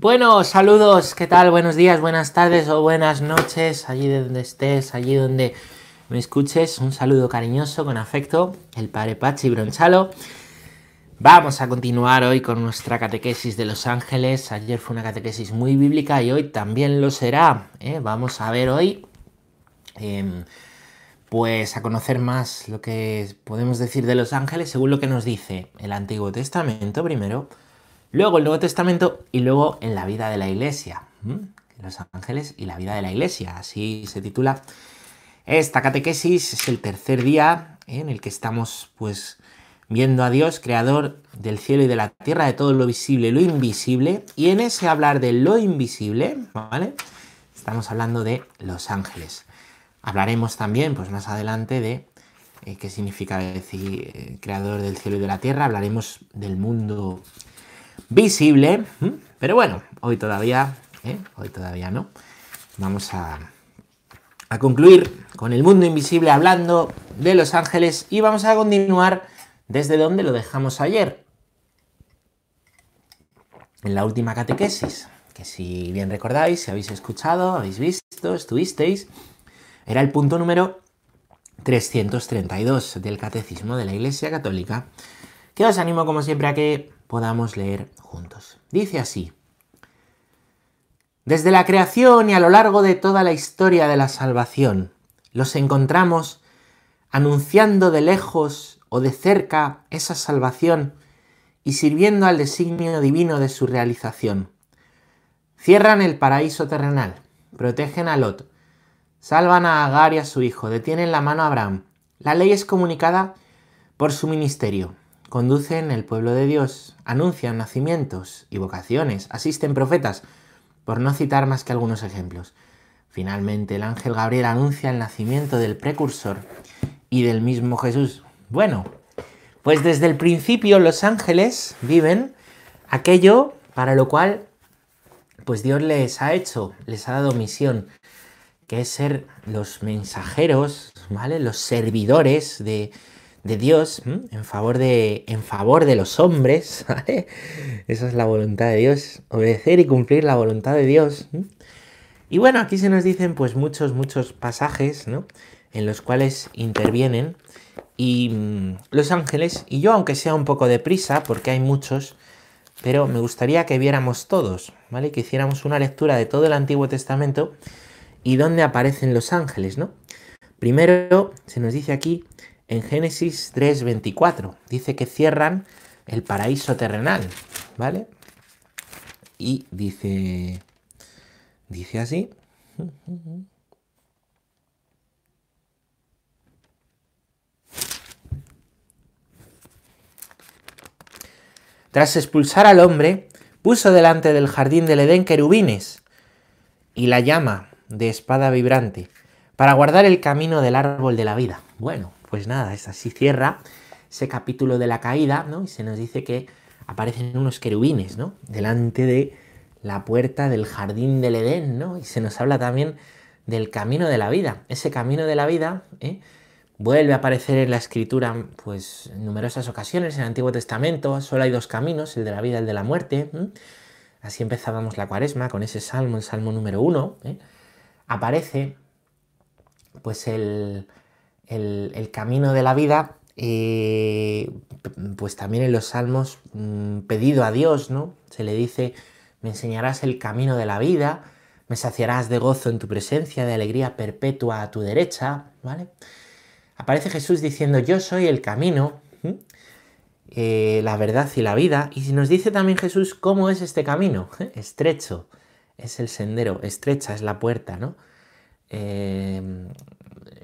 Bueno, saludos, ¿qué tal? Buenos días, buenas tardes o buenas noches, allí donde estés, allí donde me escuches. Un saludo cariñoso, con afecto, el padre Pachi Bronchalo. Vamos a continuar hoy con nuestra catequesis de los ángeles. Ayer fue una catequesis muy bíblica y hoy también lo será. ¿eh? Vamos a ver hoy, em, pues a conocer más lo que podemos decir de los ángeles según lo que nos dice el Antiguo Testamento primero Luego el Nuevo Testamento y luego en la vida de la iglesia. Los ángeles y la vida de la iglesia. Así se titula esta catequesis. Es el tercer día en el que estamos pues viendo a Dios, creador del cielo y de la tierra, de todo lo visible y lo invisible. Y en ese hablar de lo invisible, ¿vale? Estamos hablando de los ángeles. Hablaremos también, pues más adelante, de eh, qué significa decir eh, creador del cielo y de la tierra. Hablaremos del mundo visible. Pero bueno, hoy todavía, ¿eh? hoy todavía no. Vamos a, a concluir con el mundo invisible hablando de los ángeles y vamos a continuar desde donde lo dejamos ayer. En la última catequesis, que si bien recordáis, si habéis escuchado, habéis visto, estuvisteis, era el punto número 332 del Catecismo de la Iglesia Católica, que os animo como siempre a que podamos leer juntos. Dice así, desde la creación y a lo largo de toda la historia de la salvación, los encontramos anunciando de lejos o de cerca esa salvación y sirviendo al designio divino de su realización. Cierran el paraíso terrenal, protegen a Lot, salvan a Agar y a su hijo, detienen la mano a Abraham. La ley es comunicada por su ministerio. Conducen el pueblo de Dios, anuncian nacimientos y vocaciones, asisten profetas, por no citar más que algunos ejemplos. Finalmente, el ángel Gabriel anuncia el nacimiento del precursor y del mismo Jesús. Bueno, pues desde el principio los ángeles viven aquello para lo cual pues Dios les ha hecho, les ha dado misión, que es ser los mensajeros, ¿vale? Los servidores de, de Dios en favor de, en favor de los hombres, Esa es la voluntad de Dios, obedecer y cumplir la voluntad de Dios. Y bueno, aquí se nos dicen pues muchos, muchos pasajes, ¿no? En los cuales intervienen y mm, los ángeles, y yo aunque sea un poco deprisa, porque hay muchos, pero me gustaría que viéramos todos, ¿vale? Que hiciéramos una lectura de todo el Antiguo Testamento y dónde aparecen los ángeles, ¿no? Primero se nos dice aquí en Génesis 3:24. Dice que cierran el paraíso terrenal, ¿vale? Y dice, dice así. Tras expulsar al hombre, puso delante del jardín del Edén querubines y la llama de espada vibrante para guardar el camino del árbol de la vida. Bueno, pues nada, es así cierra ese capítulo de la caída, ¿no? Y se nos dice que aparecen unos querubines, ¿no? Delante de la puerta del jardín del Edén, ¿no? Y se nos habla también del camino de la vida. Ese camino de la vida ¿eh? vuelve a aparecer en la escritura, pues, en numerosas ocasiones. En el Antiguo Testamento solo hay dos caminos, el de la vida y el de la muerte. Así empezábamos la cuaresma con ese salmo, el salmo número uno. ¿eh? Aparece, pues, el, el, camino de la vida, eh, pues también en los salmos, mm, pedido a Dios, ¿no? Se le dice, me enseñarás el camino de la vida, me saciarás de gozo en tu presencia, de alegría perpetua a tu derecha, ¿vale? Aparece Jesús diciendo, yo soy el camino, eh, la verdad y la vida, y nos dice también Jesús cómo es este camino, estrecho, es el sendero, estrecha es la puerta, ¿no? Eh,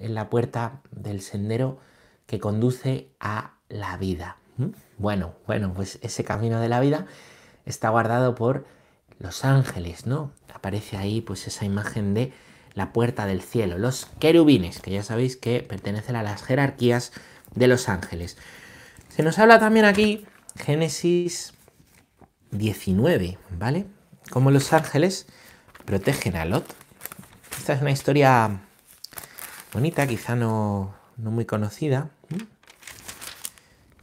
en la puerta del sendero que conduce a la vida. ¿Mm? Bueno, bueno, pues ese camino de la vida está guardado por los ángeles, ¿no? Aparece ahí pues esa imagen de la puerta del cielo, los querubines, que ya sabéis que pertenecen a las jerarquías de los ángeles. Se nos habla también aquí Génesis 19, ¿vale? Cómo los ángeles protegen a Lot. Esta es una historia bonita, quizá no, muy conocida,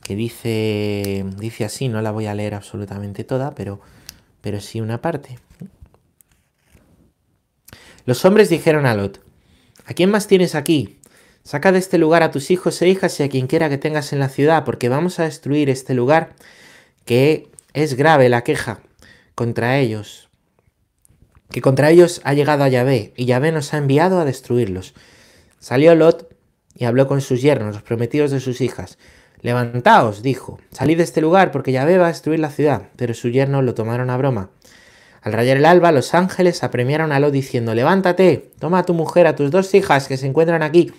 que dice, dice así, no la voy a leer absolutamente toda, pero pero sí una parte. Los hombres dijeron a Lot, ¿a quién más tienes aquí? Saca de este lugar a tus hijos e hijas y a quien quiera que tengas en la ciudad, porque vamos a destruir este lugar, que es grave la queja contra ellos, que contra ellos ha llegado a Yahvé, y Yahvé nos ha enviado a destruirlos. Salió Lot y habló con sus yernos, los prometidos de sus hijas. Levantaos, dijo, salid de este lugar, porque Yahvé va a destruir la ciudad. Pero sus yernos lo tomaron a broma. Al rayar el alba, los ángeles apremiaron a Lot diciendo, levántate, toma a tu mujer, a tus dos hijas que se encuentran aquí,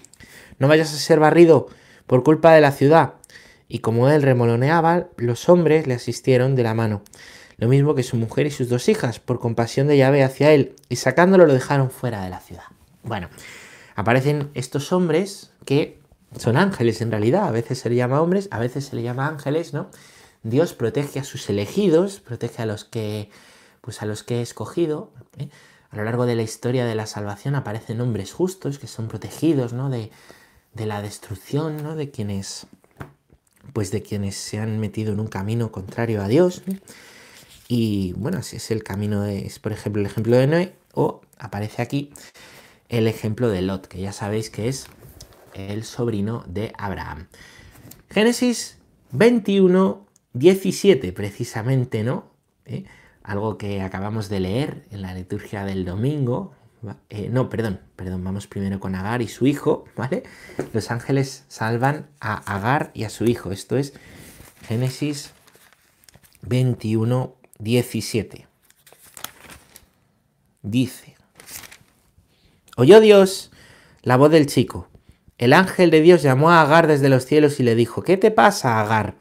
no vayas a ser barrido por culpa de la ciudad. Y como él remoloneaba, los hombres le asistieron de la mano, lo mismo que su mujer y sus dos hijas, por compasión de Yahvé hacia él, y sacándolo lo dejaron fuera de la ciudad. Bueno, aparecen estos hombres que son ángeles en realidad, a veces se le llama hombres, a veces se le llama ángeles, ¿no? Dios protege a sus elegidos, protege a los que, pues a los que he escogido. ¿eh? A lo largo de la historia de la salvación aparecen hombres justos que son protegidos, ¿no? De, de la destrucción, ¿no? De quienes, pues de quienes se han metido en un camino contrario a Dios. Y bueno, así es el camino de, es por ejemplo el ejemplo de Noé, o aparece aquí el ejemplo de Lot, que ya sabéis que es el sobrino de Abraham. Génesis 21, 17, precisamente, ¿no? ¿Eh? Algo que acabamos de leer en la liturgia del domingo. Eh, no, perdón, perdón, vamos primero con Agar y su hijo, ¿vale? Los ángeles salvan a Agar y a su hijo. Esto es Génesis 21, 17. Dice, oyó Dios la voz del chico el ángel de Dios llamó a Agar desde los cielos y le dijo, ¿qué te pasa, Agar?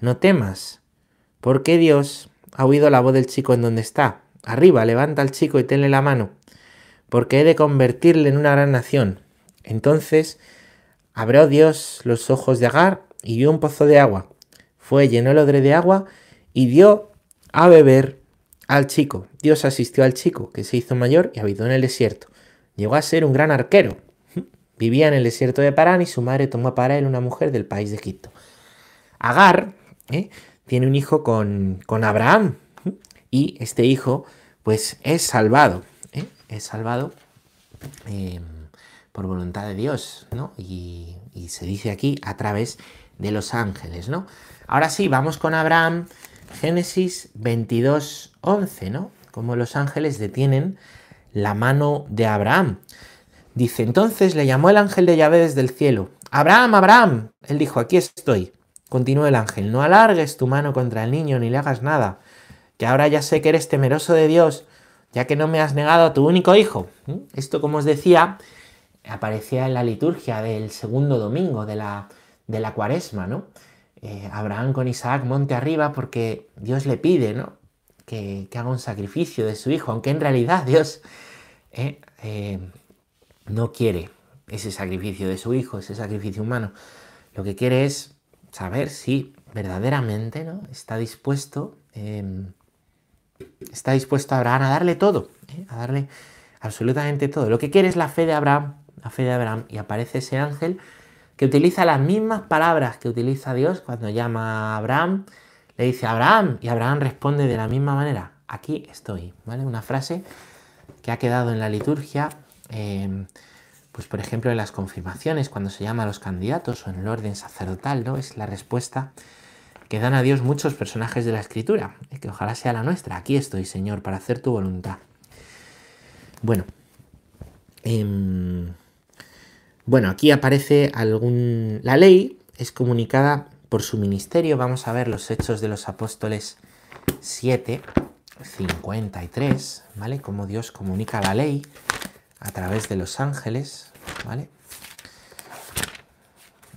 No temas, porque Dios ha oído la voz del chico en donde está. Arriba, levanta al chico y tenle la mano, porque he de convertirle en una gran nación. Entonces abrió Dios los ojos de Agar y vio un pozo de agua. Fue, llenó el odre de agua y dio a beber al chico. Dios asistió al chico, que se hizo mayor y habitó en el desierto. Llegó a ser un gran arquero Vivía en el desierto de Parán y su madre tomó para él una mujer del país de Egipto. Agar ¿eh? tiene un hijo con, Abraham y este hijo pues es salvado, ¿eh? es salvado em, por voluntad de Dios, ¿no? Y, y, se dice aquí a través de los ángeles, ¿no? Ahora sí, vamos con Abraham, Génesis 22, 11, ¿no? Como los ángeles detienen la mano de Abraham. Dice, entonces le llamó el ángel de Yahvé desde el cielo. Abraham, Abraham. Él dijo, aquí estoy. Continuó el ángel, no alargues tu mano contra el niño ni le hagas nada, que ahora ya sé que eres temeroso de Dios, ya que no me has negado a tu único hijo. ¿Mm? Esto, como os decía, aparecía en la liturgia del segundo domingo de la, de la cuaresma, ¿no? Eh, Abraham con Isaac monte arriba porque Dios le pide, ¿no? Que, haga un sacrificio de su hijo, aunque en realidad Dios eh, eh, no quiere ese sacrificio de su hijo, ese sacrificio humano. Lo que quiere es saber si verdaderamente ¿no? está dispuesto, em, está dispuesto a Abraham a darle todo, ¿eh? a darle absolutamente todo. Lo que quiere es la fe de Abraham, la fe de Abraham, y aparece ese ángel que utiliza las mismas palabras que utiliza Dios cuando llama a Abraham, le dice Abraham, y Abraham responde de la misma manera, aquí estoy, ¿vale? Una frase que ha quedado en la liturgia Em, pues por ejemplo en las confirmaciones, cuando se llama a los candidatos o en el orden sacerdotal, ¿no? Es la respuesta que dan a Dios muchos personajes de la Escritura, que ojalá sea la nuestra. Aquí estoy, Señor, para hacer tu voluntad. Bueno, em, bueno, aquí aparece algún... La ley es comunicada por su ministerio. Vamos a ver los Hechos de los Apóstoles 7, 53, ¿vale? Cómo Dios comunica la ley a través de los ángeles, ¿vale?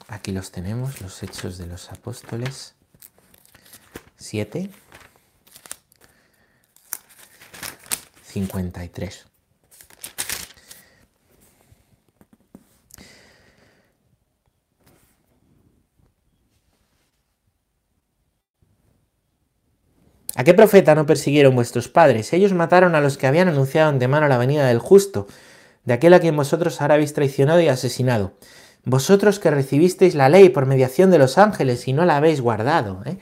Aquí los tenemos, los hechos de los apóstoles. 7. 53. ¿A qué profeta no persiguieron vuestros padres? Ellos mataron a los que habían anunciado antemano la venida del justo de aquel a quien vosotros ahora habéis traicionado y asesinado. Vosotros que recibisteis la ley por mediación de los ángeles y no la habéis guardado. ¿eh?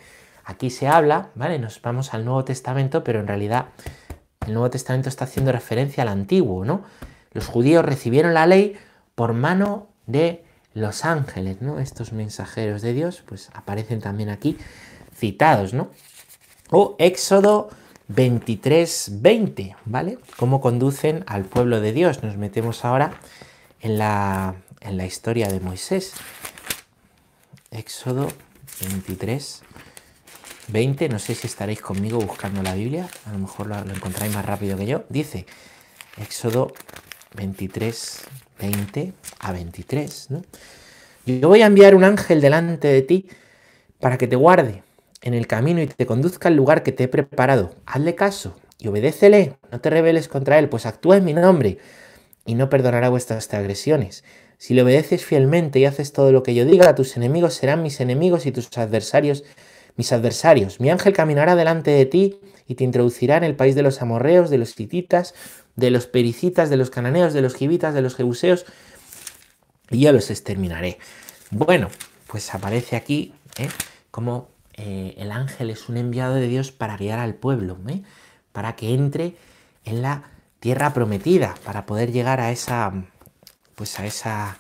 aquí se habla, ¿vale? Nos vamos al Nuevo Testamento, pero en realidad el Nuevo Testamento está haciendo referencia al Antiguo, ¿no? Los judíos recibieron la ley por mano de los ángeles, ¿no? Estos mensajeros de Dios, pues aparecen también aquí citados, ¿no? O Éxodo 23, 20, ¿vale? Cómo conducen al pueblo de Dios. Nos metemos ahora en la, en la historia de Moisés. Éxodo 23, 20, no sé si estaréis conmigo buscando la Biblia, a lo mejor lo, encontráis más rápido que yo. Dice, Éxodo 23, 20 a 23, ¿no? Yo voy a enviar un ángel delante de ti para que te guarde en el camino y te conduzca al lugar que te he preparado. Hazle caso y obedécele, no te rebeles contra él, pues actúa en mi nombre y no perdonará vuestras agresiones. Si le obedeces fielmente y haces todo lo que yo diga, tus enemigos serán mis enemigos y tus adversarios mis adversarios. Mi ángel caminará delante de ti y te introducirá en el país de los amorreos, de los hititas, de los pericitas, de los cananeos, de los gibitas, de los jebuseos, y yo los exterminaré. Bueno, pues aparece aquí ¿eh? como eh, el ángel es un enviado de Dios para guiar al pueblo, ¿eh? para que entre en la tierra prometida, para poder llegar a esa, pues a esa,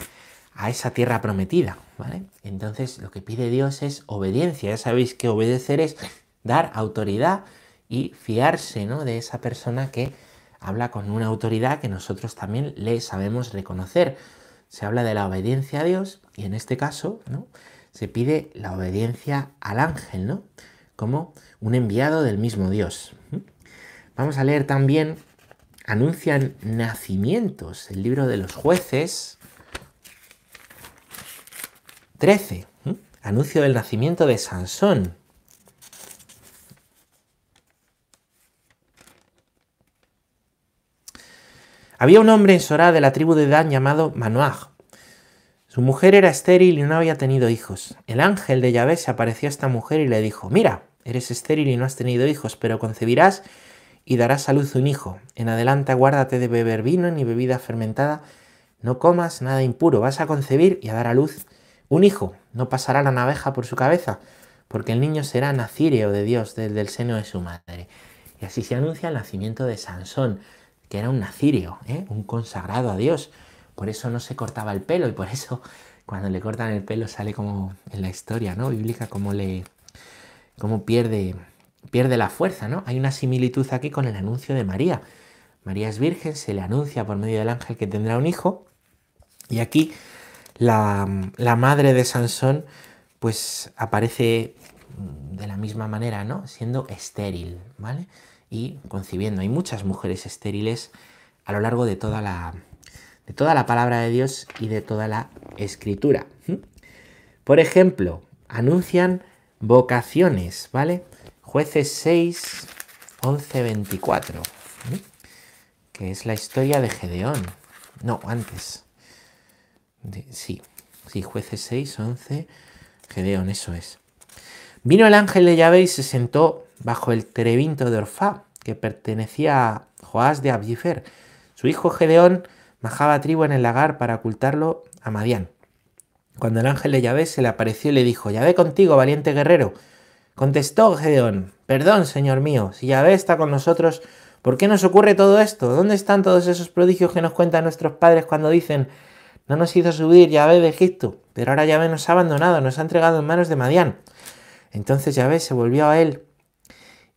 a esa tierra prometida, ¿vale? Entonces lo que pide Dios es obediencia. Ya sabéis que obedecer es dar autoridad y fiarse, ¿no? De esa persona que habla con una autoridad que nosotros también le sabemos reconocer. Se habla de la obediencia a Dios y en este caso, ¿no? Se pide la obediencia al ángel, ¿no? Como un enviado del mismo Dios. Vamos a leer también, anuncian nacimientos, el libro de los jueces, 13. Anuncio del nacimiento de Sansón. Había un hombre en Sorá de la tribu de Dan llamado Manoaj. Su mujer era estéril y no había tenido hijos. El ángel de Yahvé se apareció a esta mujer y le dijo, mira, eres estéril y no has tenido hijos, pero concebirás y darás a luz un hijo. En adelante aguárdate de beber vino ni bebida fermentada, no comas nada impuro, vas a concebir y a dar a luz un hijo, no pasará la navaja por su cabeza, porque el niño será nacíreo de Dios desde el seno de su madre. Y así se anuncia el nacimiento de Sansón, que era un nacirio, ¿eh? un consagrado a Dios. Por eso no se cortaba el pelo y por eso cuando le cortan el pelo sale como en la historia ¿no? bíblica, como le como pierde, pierde la fuerza. ¿no? Hay una similitud aquí con el anuncio de María. María es virgen, se le anuncia por medio del ángel que tendrá un hijo. Y aquí la, madre de Sansón pues aparece de la misma manera, ¿no? Siendo estéril, ¿vale? Y concibiendo. Hay muchas mujeres estériles a lo largo de toda la, de toda la palabra de Dios y de toda la escritura. Por ejemplo, anuncian vocaciones, ¿vale? Jueces 6, 11, 24, que es la historia de Gedeón. No, antes sí, sí, jueces 6, 11, Gedeón, eso es. Vino el ángel de Yahvé y se sentó bajo el terebinto de Orfá, que pertenecía a Joás de Abjifer. Su hijo Gedeón majaba trigo en el lagar para ocultarlo a Madián. Cuando el ángel de Yahvé se le apareció y le dijo, Yahvé contigo, valiente guerrero. Contestó Gedeón, perdón, señor mío, si Yahvé está con nosotros, ¿por qué nos ocurre todo esto? ¿Dónde están todos esos prodigios que nos cuentan nuestros padres cuando dicen, no nos hizo subir Yahvé de Egipto, pero ahora Yahvé nos ha abandonado, nos ha entregado en manos de Madián. Entonces Yahvé se volvió a él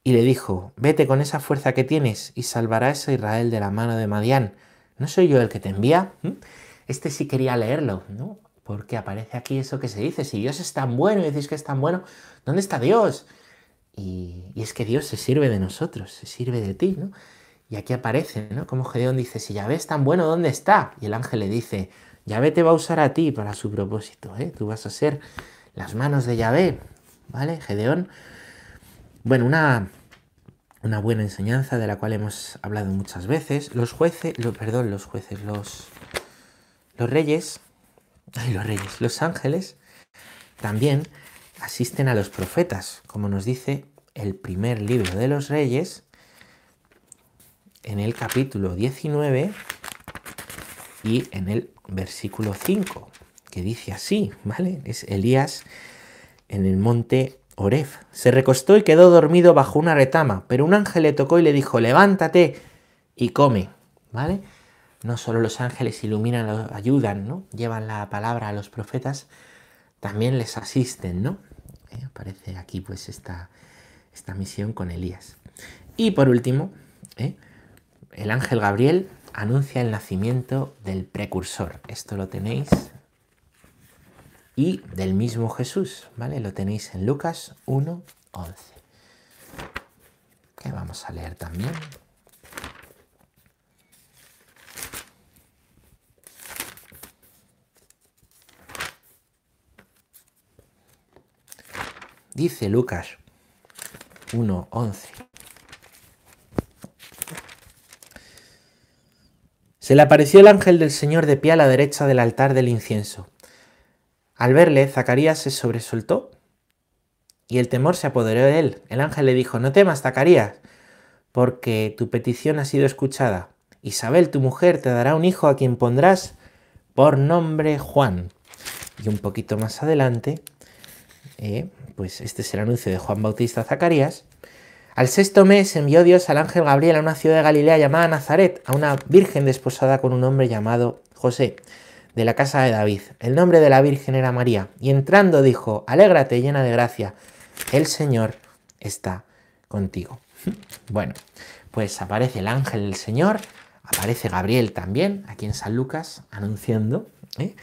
y le dijo, vete con esa fuerza que tienes y salvarás a Israel de la mano de Madián. ¿No soy yo el que te envía? ¿Mm? Este sí quería leerlo, ¿no? Porque aparece aquí eso que se dice, si Dios es tan bueno y decís que es tan bueno, ¿dónde está Dios? Y, y es que Dios se sirve de nosotros, se sirve de ti, ¿no? Y aquí aparece, ¿no? Como Gedeón dice, si Yahvé es tan bueno, ¿dónde está? Y el ángel le dice, Yahvé te va a usar a ti para su propósito, ¿eh? Tú vas a ser las manos de Yahvé, ¿vale? Gedeón. Bueno, una, una buena enseñanza de la cual hemos hablado muchas veces. Los jueces, perdón, los jueces, los, los reyes, ay, los reyes, los ángeles también asisten a los profetas, como nos dice el primer libro de los reyes, en el capítulo 19 y en el versículo 5, que dice así, ¿vale? Es Elías en el monte Oref. Se recostó y quedó dormido bajo una retama, pero un ángel le tocó y le dijo, levántate y come. ¿Vale? No solo los ángeles iluminan, ayudan, ¿no? Llevan la palabra a los profetas, también les asisten, ¿no? Eh, aparece aquí pues esta, esta misión con Elías. Y por último, ¿eh? el ángel Gabriel anuncia el nacimiento del precursor. Esto lo tenéis. Y del mismo Jesús, ¿vale? Lo tenéis en Lucas 1, 11. Que vamos a leer también. Dice Lucas 1, 11. Se le apareció el ángel del Señor de pie a la derecha del altar del incienso. Al verle, Zacarías se sobresoltó y el temor se apoderó de él. El ángel le dijo, no temas, Zacarías, porque tu petición ha sido escuchada. Isabel, tu mujer, te dará un hijo a quien pondrás por nombre Juan. Y un poquito más adelante, eh, pues este es el anuncio de Juan Bautista Zacarías, al sexto mes envió Dios al ángel Gabriel a una ciudad de Galilea llamada Nazaret, a una virgen desposada con un hombre llamado José, de la casa de David. El nombre de la virgen era María. Y entrando dijo, Alégrate llena de gracia, el Señor está contigo. Bueno, pues aparece el ángel del Señor, aparece Gabriel también, aquí en San Lucas, anunciando ¿eh?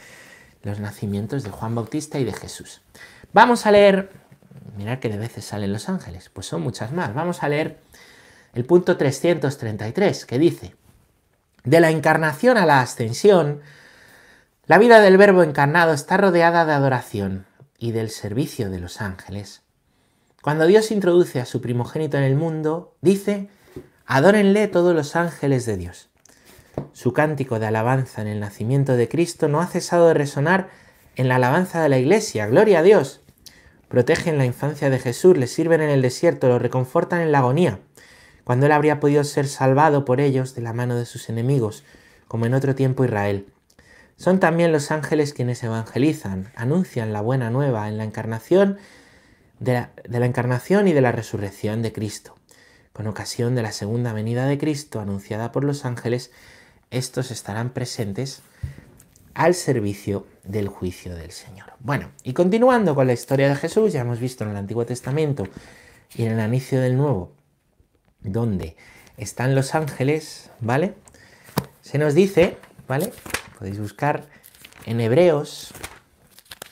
los nacimientos de Juan Bautista y de Jesús. Vamos a leer Mirad que de veces salen los ángeles, pues son muchas más. Vamos a leer el punto 333, que dice, de la encarnación a la ascensión, la vida del Verbo encarnado está rodeada de adoración y del servicio de los ángeles. Cuando Dios introduce a su primogénito en el mundo, dice, adórenle todos los ángeles de Dios. Su cántico de alabanza en el nacimiento de Cristo no ha cesado de resonar en la alabanza de la Iglesia. Gloria a Dios protegen la infancia de Jesús, le sirven en el desierto, lo reconfortan en la agonía, cuando él habría podido ser salvado por ellos de la mano de sus enemigos, como en otro tiempo Israel. Son también los ángeles quienes evangelizan, anuncian la buena nueva en la encarnación de la, encarnación y de la resurrección de Cristo. Con ocasión de la segunda venida de Cristo anunciada por los ángeles, estos estarán presentes al servicio del juicio del Señor. Bueno, y continuando con la historia de Jesús, ya hemos visto en el Antiguo Testamento y en el inicio del Nuevo, donde están los ángeles, ¿vale? Se nos dice, ¿vale? Podéis buscar en Hebreos,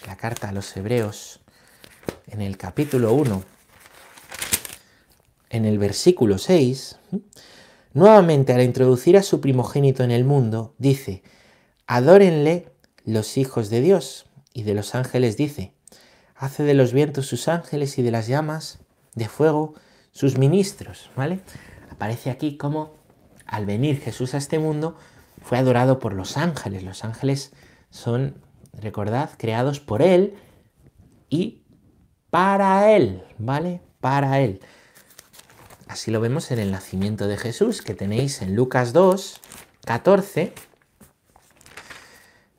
la carta a los Hebreos, en el capítulo 1, en el versículo 6, nuevamente al introducir a su primogénito en el mundo, dice, Adórenle los hijos de Dios. Y de los ángeles dice, hace de los vientos sus ángeles y de las llamas de fuego sus ministros, ¿vale? Aparece aquí como al venir Jesús a este mundo fue adorado por los ángeles. Los ángeles son, recordad, creados por Él y para Él, ¿vale? Para Él. Así lo vemos en el nacimiento de Jesús que tenéis en Lucas 2, 14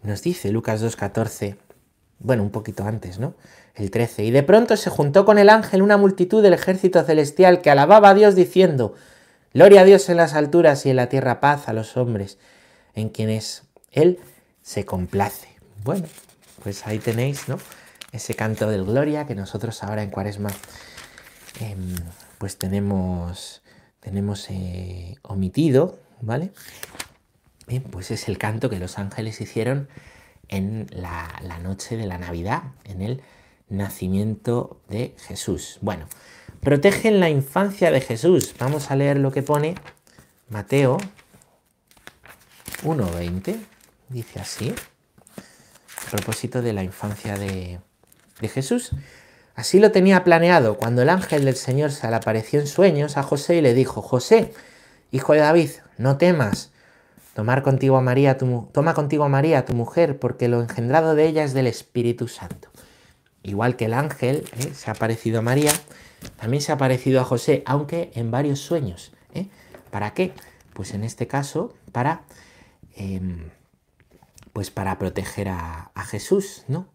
nos dice Lucas 2.14, bueno, un poquito antes, ¿no? El 13. Y de pronto se juntó con el ángel una multitud del ejército celestial que alababa a Dios diciendo, Gloria a Dios en las alturas y en la tierra paz a los hombres, en quienes Él se complace. Bueno, pues ahí tenéis, ¿no? Ese canto del Gloria que nosotros ahora en Cuaresma, em, pues tenemos, tenemos eh, omitido, ¿vale? pues es el canto que los ángeles hicieron en la, noche de la Navidad, en el nacimiento de Jesús. Bueno, protegen la infancia de Jesús. Vamos a leer lo que pone Mateo 1.20. Dice así, a propósito de la infancia de, de Jesús. Así lo tenía planeado cuando el ángel del Señor se le apareció en sueños a José y le dijo, José, hijo de David, no temas Tomar contigo a María, tu, toma contigo a María, tu mujer, porque lo engendrado de ella es del Espíritu Santo. Igual que el ángel ¿eh? se ha parecido a María, también se ha parecido a José, aunque en varios sueños. ¿eh? ¿Para qué? Pues en este caso, para, em, pues para proteger a, Jesús, ¿no?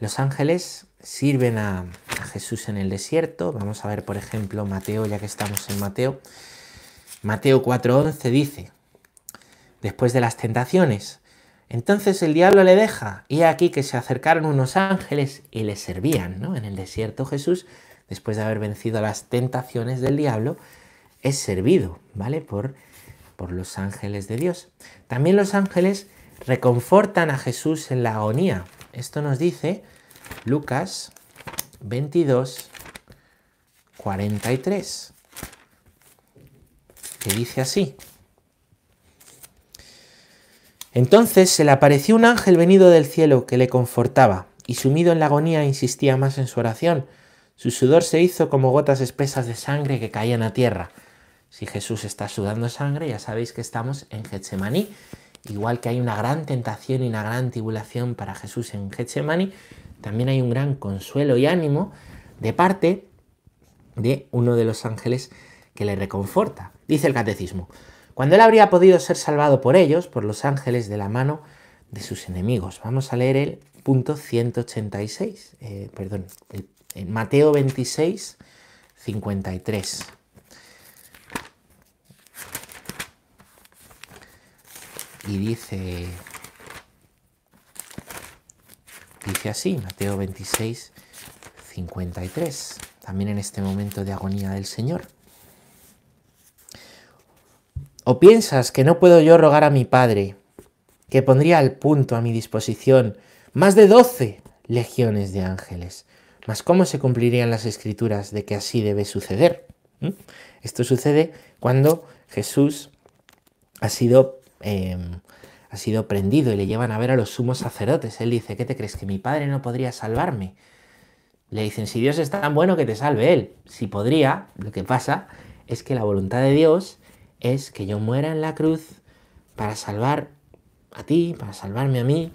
Los ángeles sirven a, Jesús en el desierto. Vamos a ver, por ejemplo, Mateo, ya que estamos en Mateo. Mateo 4:11 dice, después de las tentaciones, entonces el diablo le deja, y aquí que se acercaron unos ángeles y le servían, ¿no? En el desierto Jesús, después de haber vencido las tentaciones del diablo, es servido, ¿vale? Por, por los ángeles de Dios. También los ángeles reconfortan a Jesús en la agonía. Esto nos dice Lucas 22, 43, que dice así. Entonces se le apareció un ángel venido del cielo que le confortaba, y sumido en la agonía insistía más en su oración. Su sudor se hizo como gotas espesas de sangre que caían a tierra. Si Jesús está sudando sangre, ya sabéis que estamos en Getsemaní. Igual que hay una gran tentación y una gran tribulación para Jesús en Getsemaní, también hay un gran consuelo y ánimo de parte de uno de los ángeles que le reconforta. Dice el catecismo, cuando él habría podido ser salvado por ellos, por los ángeles, de la mano de sus enemigos. Vamos a leer el punto 186, eh, perdón, el, Mateo 26, 53. Y dice, dice así, Mateo 26, 53, también en este momento de agonía del Señor. ¿O piensas que no puedo yo rogar a mi Padre, que pondría al punto a mi disposición más de doce legiones de ángeles? Mas ¿cómo se cumplirían las escrituras de que así debe suceder? ¿Mm? Esto sucede cuando Jesús ha sido, em, ha sido prendido y le llevan a ver a los sumos sacerdotes. Él dice, ¿qué te crees? ¿Que mi Padre no podría salvarme? Le dicen, si Dios es tan bueno que te salve Él. Si podría, lo que pasa es que la voluntad de Dios es que yo muera en la cruz para salvar a ti, para salvarme a mí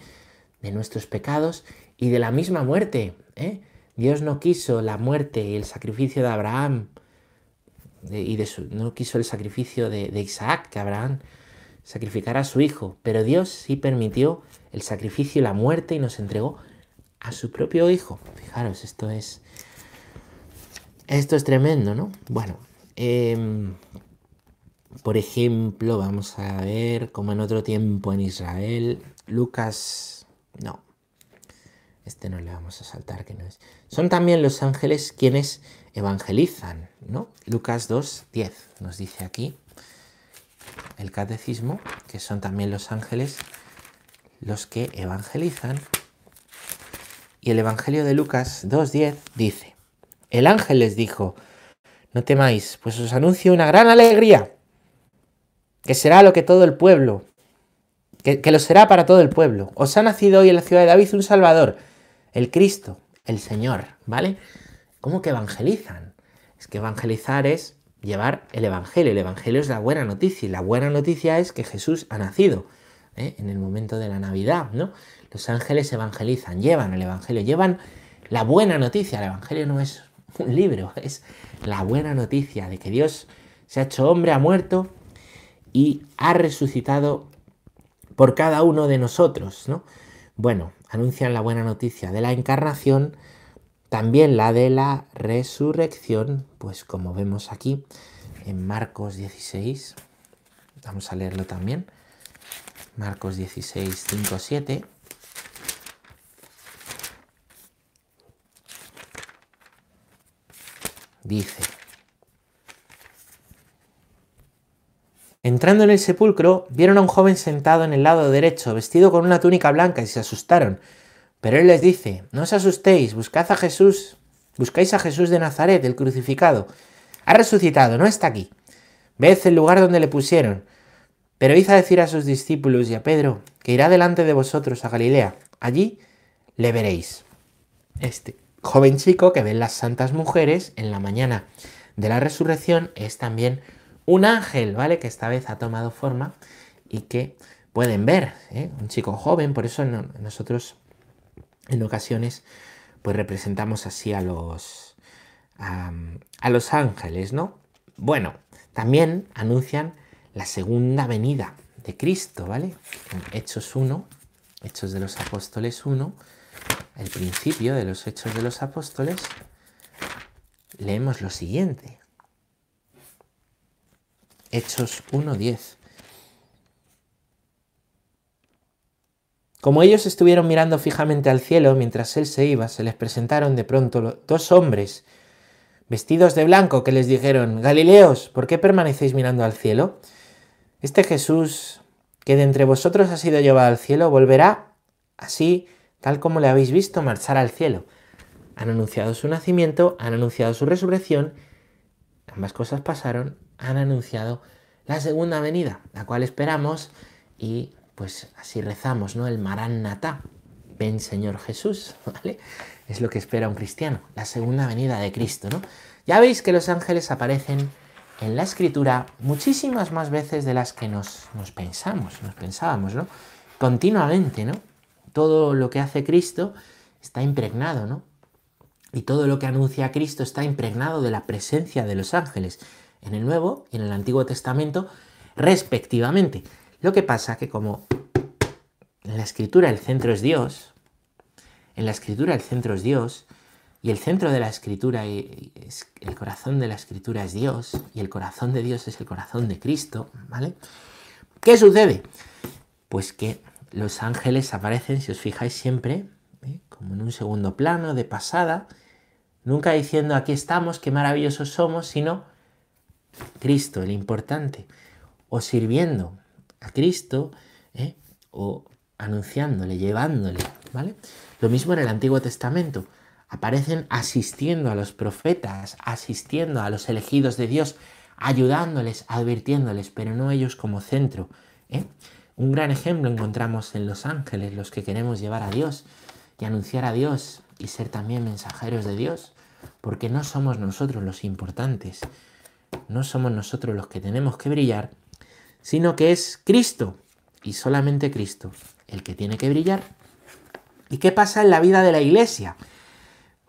de nuestros pecados y de la misma muerte. ¿eh? Dios no quiso la muerte y el sacrificio de Abraham y de su, no quiso el sacrificio de Isaac, que Abraham sacrificara a su hijo, pero Dios sí permitió el sacrificio y la muerte y nos entregó a su propio hijo. Fijaros, esto es esto es tremendo, ¿no? Bueno, eh, por ejemplo, vamos a ver como en otro tiempo en Israel, Lucas, no, este no le vamos a saltar que no es. Son también los ángeles quienes evangelizan, ¿no? Lucas 2, 10 nos dice aquí el catecismo, que son también los ángeles los que evangelizan. Y el Evangelio de Lucas 2.10 dice, el ángel les dijo, no temáis, pues os anuncio una gran alegría que será lo que todo el pueblo, que, lo será para todo el pueblo. Os ha nacido hoy en la ciudad de David un Salvador, el Cristo, el Señor, ¿vale? ¿Cómo que evangelizan? Es que evangelizar es llevar el Evangelio. El Evangelio es la buena noticia y la buena noticia es que Jesús ha nacido ¿eh? en el momento de la Navidad, ¿no? Los ángeles evangelizan, llevan el Evangelio, llevan la buena noticia. El Evangelio no es un libro, es la buena noticia de que Dios se ha hecho hombre, ha muerto y ha resucitado por cada uno de nosotros, ¿no? Bueno, anuncian la buena noticia de la encarnación, también la de la resurrección, pues como vemos aquí en Marcos 16, vamos a leerlo también, Marcos 16, 5, 7. Dice, Entrando en el sepulcro, vieron a un joven sentado en el lado derecho, vestido con una túnica blanca, y se asustaron. Pero él les dice, no os asustéis, buscad a Jesús, buscáis a Jesús de Nazaret, el crucificado. Ha resucitado, no está aquí. Ved el lugar donde le pusieron. Pero hizo decir a sus discípulos y a Pedro que irá delante de vosotros a Galilea. Allí le veréis. Este joven chico que ven las santas mujeres en la mañana de la resurrección es también un ángel, ¿vale? Que esta vez ha tomado forma y que pueden ver, ¿eh? un chico joven, por eso nosotros en ocasiones pues representamos así a los, a, los ángeles, ¿no? Bueno, también anuncian la segunda venida de Cristo, ¿vale? Hechos 1, Hechos de los Apóstoles 1, el principio de los Hechos de los Apóstoles, leemos lo siguiente. Hechos 1.10. Como ellos estuvieron mirando fijamente al cielo mientras él se iba, se les presentaron de pronto dos hombres vestidos de blanco que les dijeron, Galileos, ¿por qué permanecéis mirando al cielo? Este Jesús que de entre vosotros ha sido llevado al cielo volverá así, tal como le habéis visto marchar al cielo. Han anunciado su nacimiento, han anunciado su resurrección, ambas cosas pasaron, han anunciado la segunda venida, la cual esperamos y pues así rezamos, ¿no? El Nata, ven Señor Jesús, ¿vale? Es lo que espera un cristiano, la segunda venida de Cristo, ¿no? Ya veis que los ángeles aparecen en la escritura muchísimas más veces de las que nos, nos pensamos, nos pensábamos, ¿no? Continuamente, ¿no? Todo lo que hace Cristo está impregnado, ¿no? Y todo lo que anuncia Cristo está impregnado de la presencia de los ángeles en el Nuevo y en el Antiguo Testamento, respectivamente. Lo que pasa que como en la escritura el centro es Dios, en la escritura el centro es Dios, y el centro de la escritura, es, el corazón de la escritura es Dios, y el corazón de Dios es el corazón de Cristo, ¿vale? ¿Qué sucede? Pues que los ángeles aparecen, si os fijáis siempre, ¿eh? como en un segundo plano, de pasada, nunca diciendo aquí estamos, qué maravillosos somos, sino Cristo, el importante, o sirviendo, a Cristo ¿eh? o anunciándole, llevándole, ¿vale? Lo mismo en el Antiguo Testamento. Aparecen asistiendo a los profetas, asistiendo a los elegidos de Dios, ayudándoles, advirtiéndoles, pero no ellos como centro. ¿eh? Un gran ejemplo encontramos en los ángeles, los que queremos llevar a Dios y anunciar a Dios y ser también mensajeros de Dios, porque no somos nosotros los importantes, no somos nosotros los que tenemos que brillar, sino que es Cristo y solamente Cristo el que tiene que brillar. ¿Y qué pasa en la vida de la iglesia?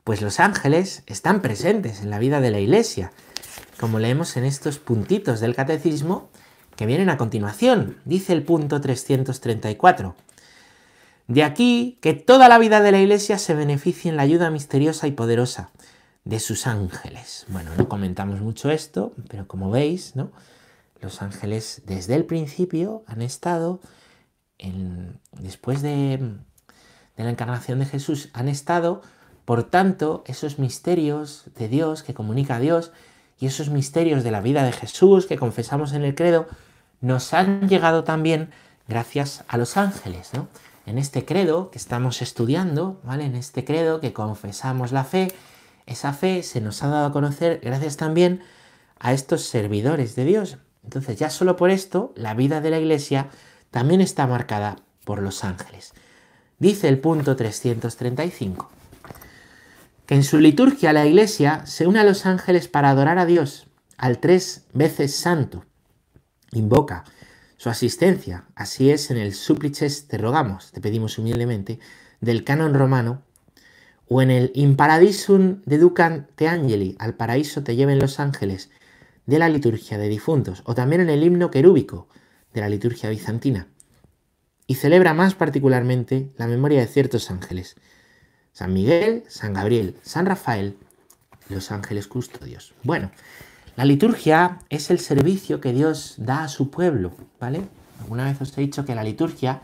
Pues los ángeles están presentes en la vida de la iglesia, como leemos en estos puntitos del catecismo que vienen a continuación. Dice el punto 334. De aquí que toda la vida de la iglesia se beneficie en la ayuda misteriosa y poderosa de sus ángeles. Bueno, no comentamos mucho esto, pero como veis, ¿no? Los ángeles desde el principio han estado, en, después de, la encarnación de Jesús, han estado, por tanto, esos misterios de Dios que comunica a Dios y esos misterios de la vida de Jesús que confesamos en el credo, nos han llegado también gracias a los ángeles, ¿no? En este credo que estamos estudiando, ¿vale? En este credo que confesamos la fe, esa fe se nos ha dado a conocer gracias también a estos servidores de Dios, entonces ya solo por esto la vida de la iglesia también está marcada por los ángeles. Dice el punto 335 que en su liturgia la iglesia se une a los ángeles para adorar a Dios, al tres veces santo. Invoca su asistencia. Así es en el Súplices te rogamos, te pedimos humildemente, del canon romano, o en el Imparadisum deducan te angeli, al paraíso te lleven los ángeles, de la liturgia de difuntos, o también en el himno querúbico de la liturgia bizantina, y celebra más particularmente la memoria de ciertos ángeles, San Miguel, San Gabriel, San Rafael, los ángeles custodios. Bueno, la liturgia es el servicio que Dios da a su pueblo, ¿vale? Alguna vez os he dicho que la liturgia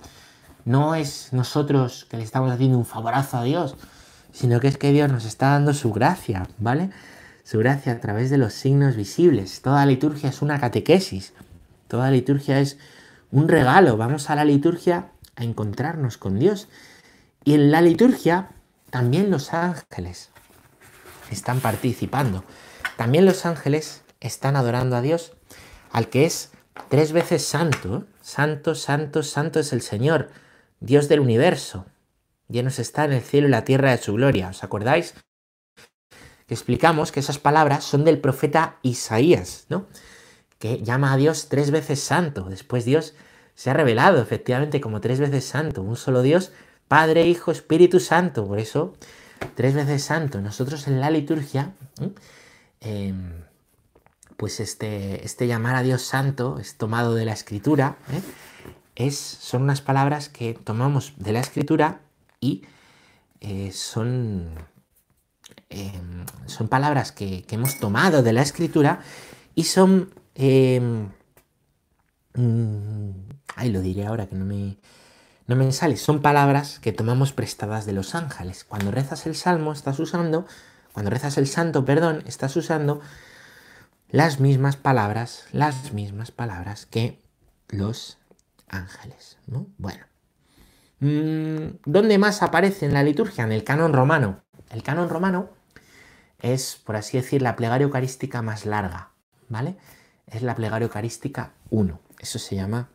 no es nosotros que le estamos haciendo un favorazo a Dios, sino que es que Dios nos está dando su gracia, ¿vale? Su gracia a través de los signos visibles. Toda liturgia es una catequesis, toda liturgia es un regalo. Vamos a la liturgia a encontrarnos con Dios. Y en la liturgia también los ángeles están participando. También los ángeles están adorando a Dios, al que es tres veces santo. Santo, santo, santo es el Señor, Dios del universo. Llenos está en el cielo y la tierra de su gloria. ¿Os acordáis? Que explicamos que esas palabras son del profeta Isaías, ¿no? Que llama a Dios tres veces santo. Después Dios se ha revelado efectivamente como tres veces santo. Un solo Dios, Padre, Hijo, Espíritu Santo. Por eso, tres veces santo. Nosotros en la liturgia, em, pues este, este llamar a Dios santo es tomado de la escritura. ¿eh? Es, son unas palabras que tomamos de la escritura y eh, son em, son palabras que, hemos tomado de la escritura y son... Em, mm, ay, lo diré ahora que no me, no me sale. Son palabras que tomamos prestadas de los ángeles. Cuando rezas el salmo estás usando, cuando rezas el santo, perdón, estás usando las mismas palabras, las mismas palabras que los ángeles. ¿no? Bueno. Mm, ¿Dónde más aparece en la liturgia? En el canon romano. El canon romano es, por así decir, la plegaria eucarística más larga, ¿vale? Es la plegaria eucarística 1. Eso se llama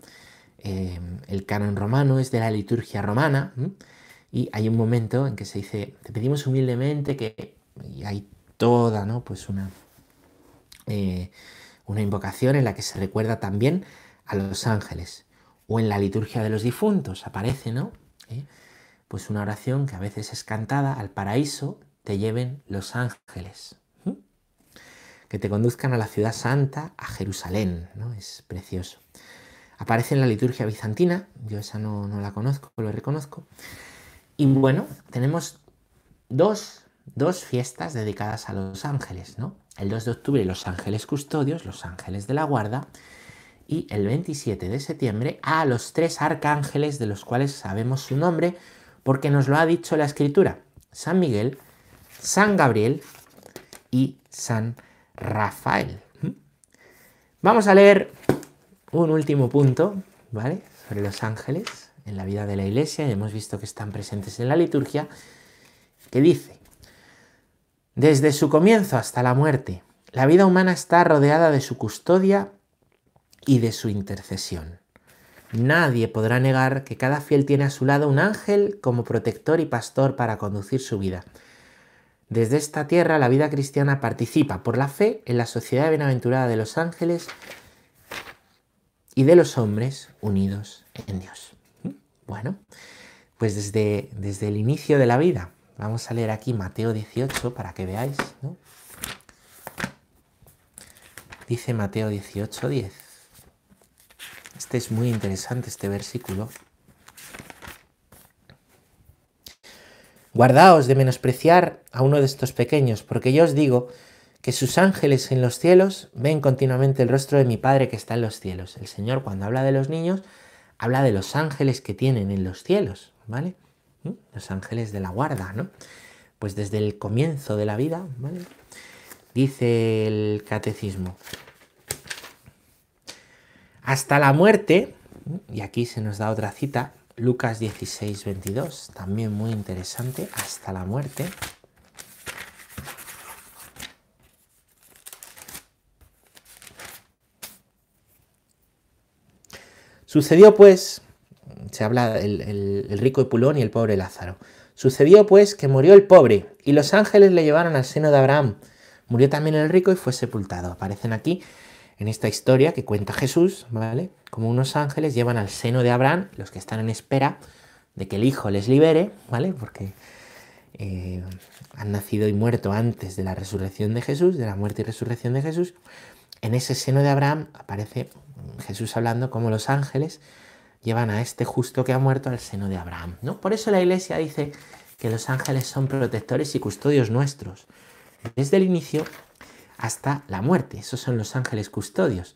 em, el canon romano, es de la liturgia romana. Y hay un momento en que se dice, te pedimos humildemente que... Y hay toda, ¿no? Pues una, eh, una invocación en la que se recuerda también a los ángeles. O en la liturgia de los difuntos aparece, ¿no? ¿Eh? Pues una oración que a veces es cantada al paraíso, te lleven los ángeles. Que te conduzcan a la ciudad santa, a Jerusalén, ¿no? Es precioso. Aparece en la liturgia bizantina, yo esa no, no la conozco, lo reconozco. Y bueno, tenemos dos, dos fiestas dedicadas a los ángeles, ¿no? El 2 de octubre los ángeles custodios, los ángeles de la guarda, y el 27 de septiembre a los tres arcángeles de los cuales sabemos su nombre porque nos lo ha dicho la escritura. San Miguel, San Gabriel y San Rafael. Vamos a leer un último punto, ¿vale? Sobre los ángeles en la vida de la iglesia. Hemos visto que están presentes en la liturgia, que dice, desde su comienzo hasta la muerte, la vida humana está rodeada de su custodia y de su intercesión. Nadie podrá negar que cada fiel tiene a su lado un ángel como protector y pastor para conducir su vida. Desde esta tierra la vida cristiana participa por la fe en la sociedad bienaventurada de los ángeles y de los hombres unidos en Dios. Bueno, pues desde, desde el inicio de la vida, vamos a leer aquí Mateo 18 para que veáis. Dice Mateo 18, 10. Este es muy interesante, este versículo. Guardaos de menospreciar a uno de estos pequeños, porque yo os digo que sus ángeles en los cielos ven continuamente el rostro de mi Padre que está en los cielos. El Señor cuando habla de los niños, habla de los ángeles que tienen en los cielos, ¿vale? ¿Mm? Los ángeles de la guarda, ¿no? Pues desde el comienzo de la vida, ¿vale? Dice el catecismo, hasta la muerte, y aquí se nos da otra cita, Lucas 16, 22, también muy interesante, hasta la muerte. Sucedió pues, se habla el, el, rico Epulón y el pobre Lázaro. Sucedió pues que murió el pobre y los ángeles le llevaron al seno de Abraham. Murió también el rico y fue sepultado. Aparecen aquí en esta historia que cuenta Jesús, ¿vale? Como unos ángeles llevan al seno de Abraham, los que están en espera de que el Hijo les libere, ¿vale? Porque eh, han nacido y muerto antes de la resurrección de Jesús, de la muerte y resurrección de Jesús. En ese seno de Abraham aparece Jesús hablando como los ángeles llevan a este justo que ha muerto al seno de Abraham, ¿no? Por eso la iglesia dice que los ángeles son protectores y custodios nuestros. Desde el inicio hasta la muerte. Esos son los ángeles custodios.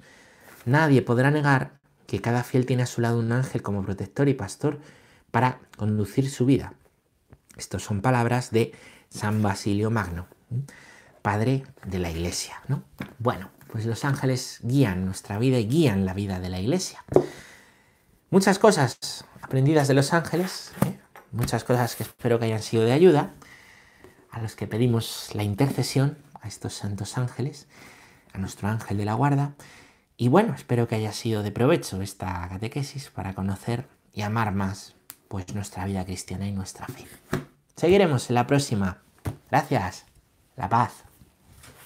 Nadie podrá negar que cada fiel tiene a su lado un ángel como protector y pastor para conducir su vida. Estas son palabras de San Basilio Magno, padre de la iglesia. ¿no? Bueno, pues los ángeles guían nuestra vida y guían la vida de la iglesia. Muchas cosas aprendidas de los ángeles, ¿eh? muchas cosas que espero que hayan sido de ayuda, a los que pedimos la intercesión a estos santos ángeles, a nuestro ángel de la guarda. Y bueno, espero que haya sido de provecho esta catequesis para conocer y amar más pues nuestra vida cristiana y nuestra fe. Seguiremos en la próxima. Gracias. La paz.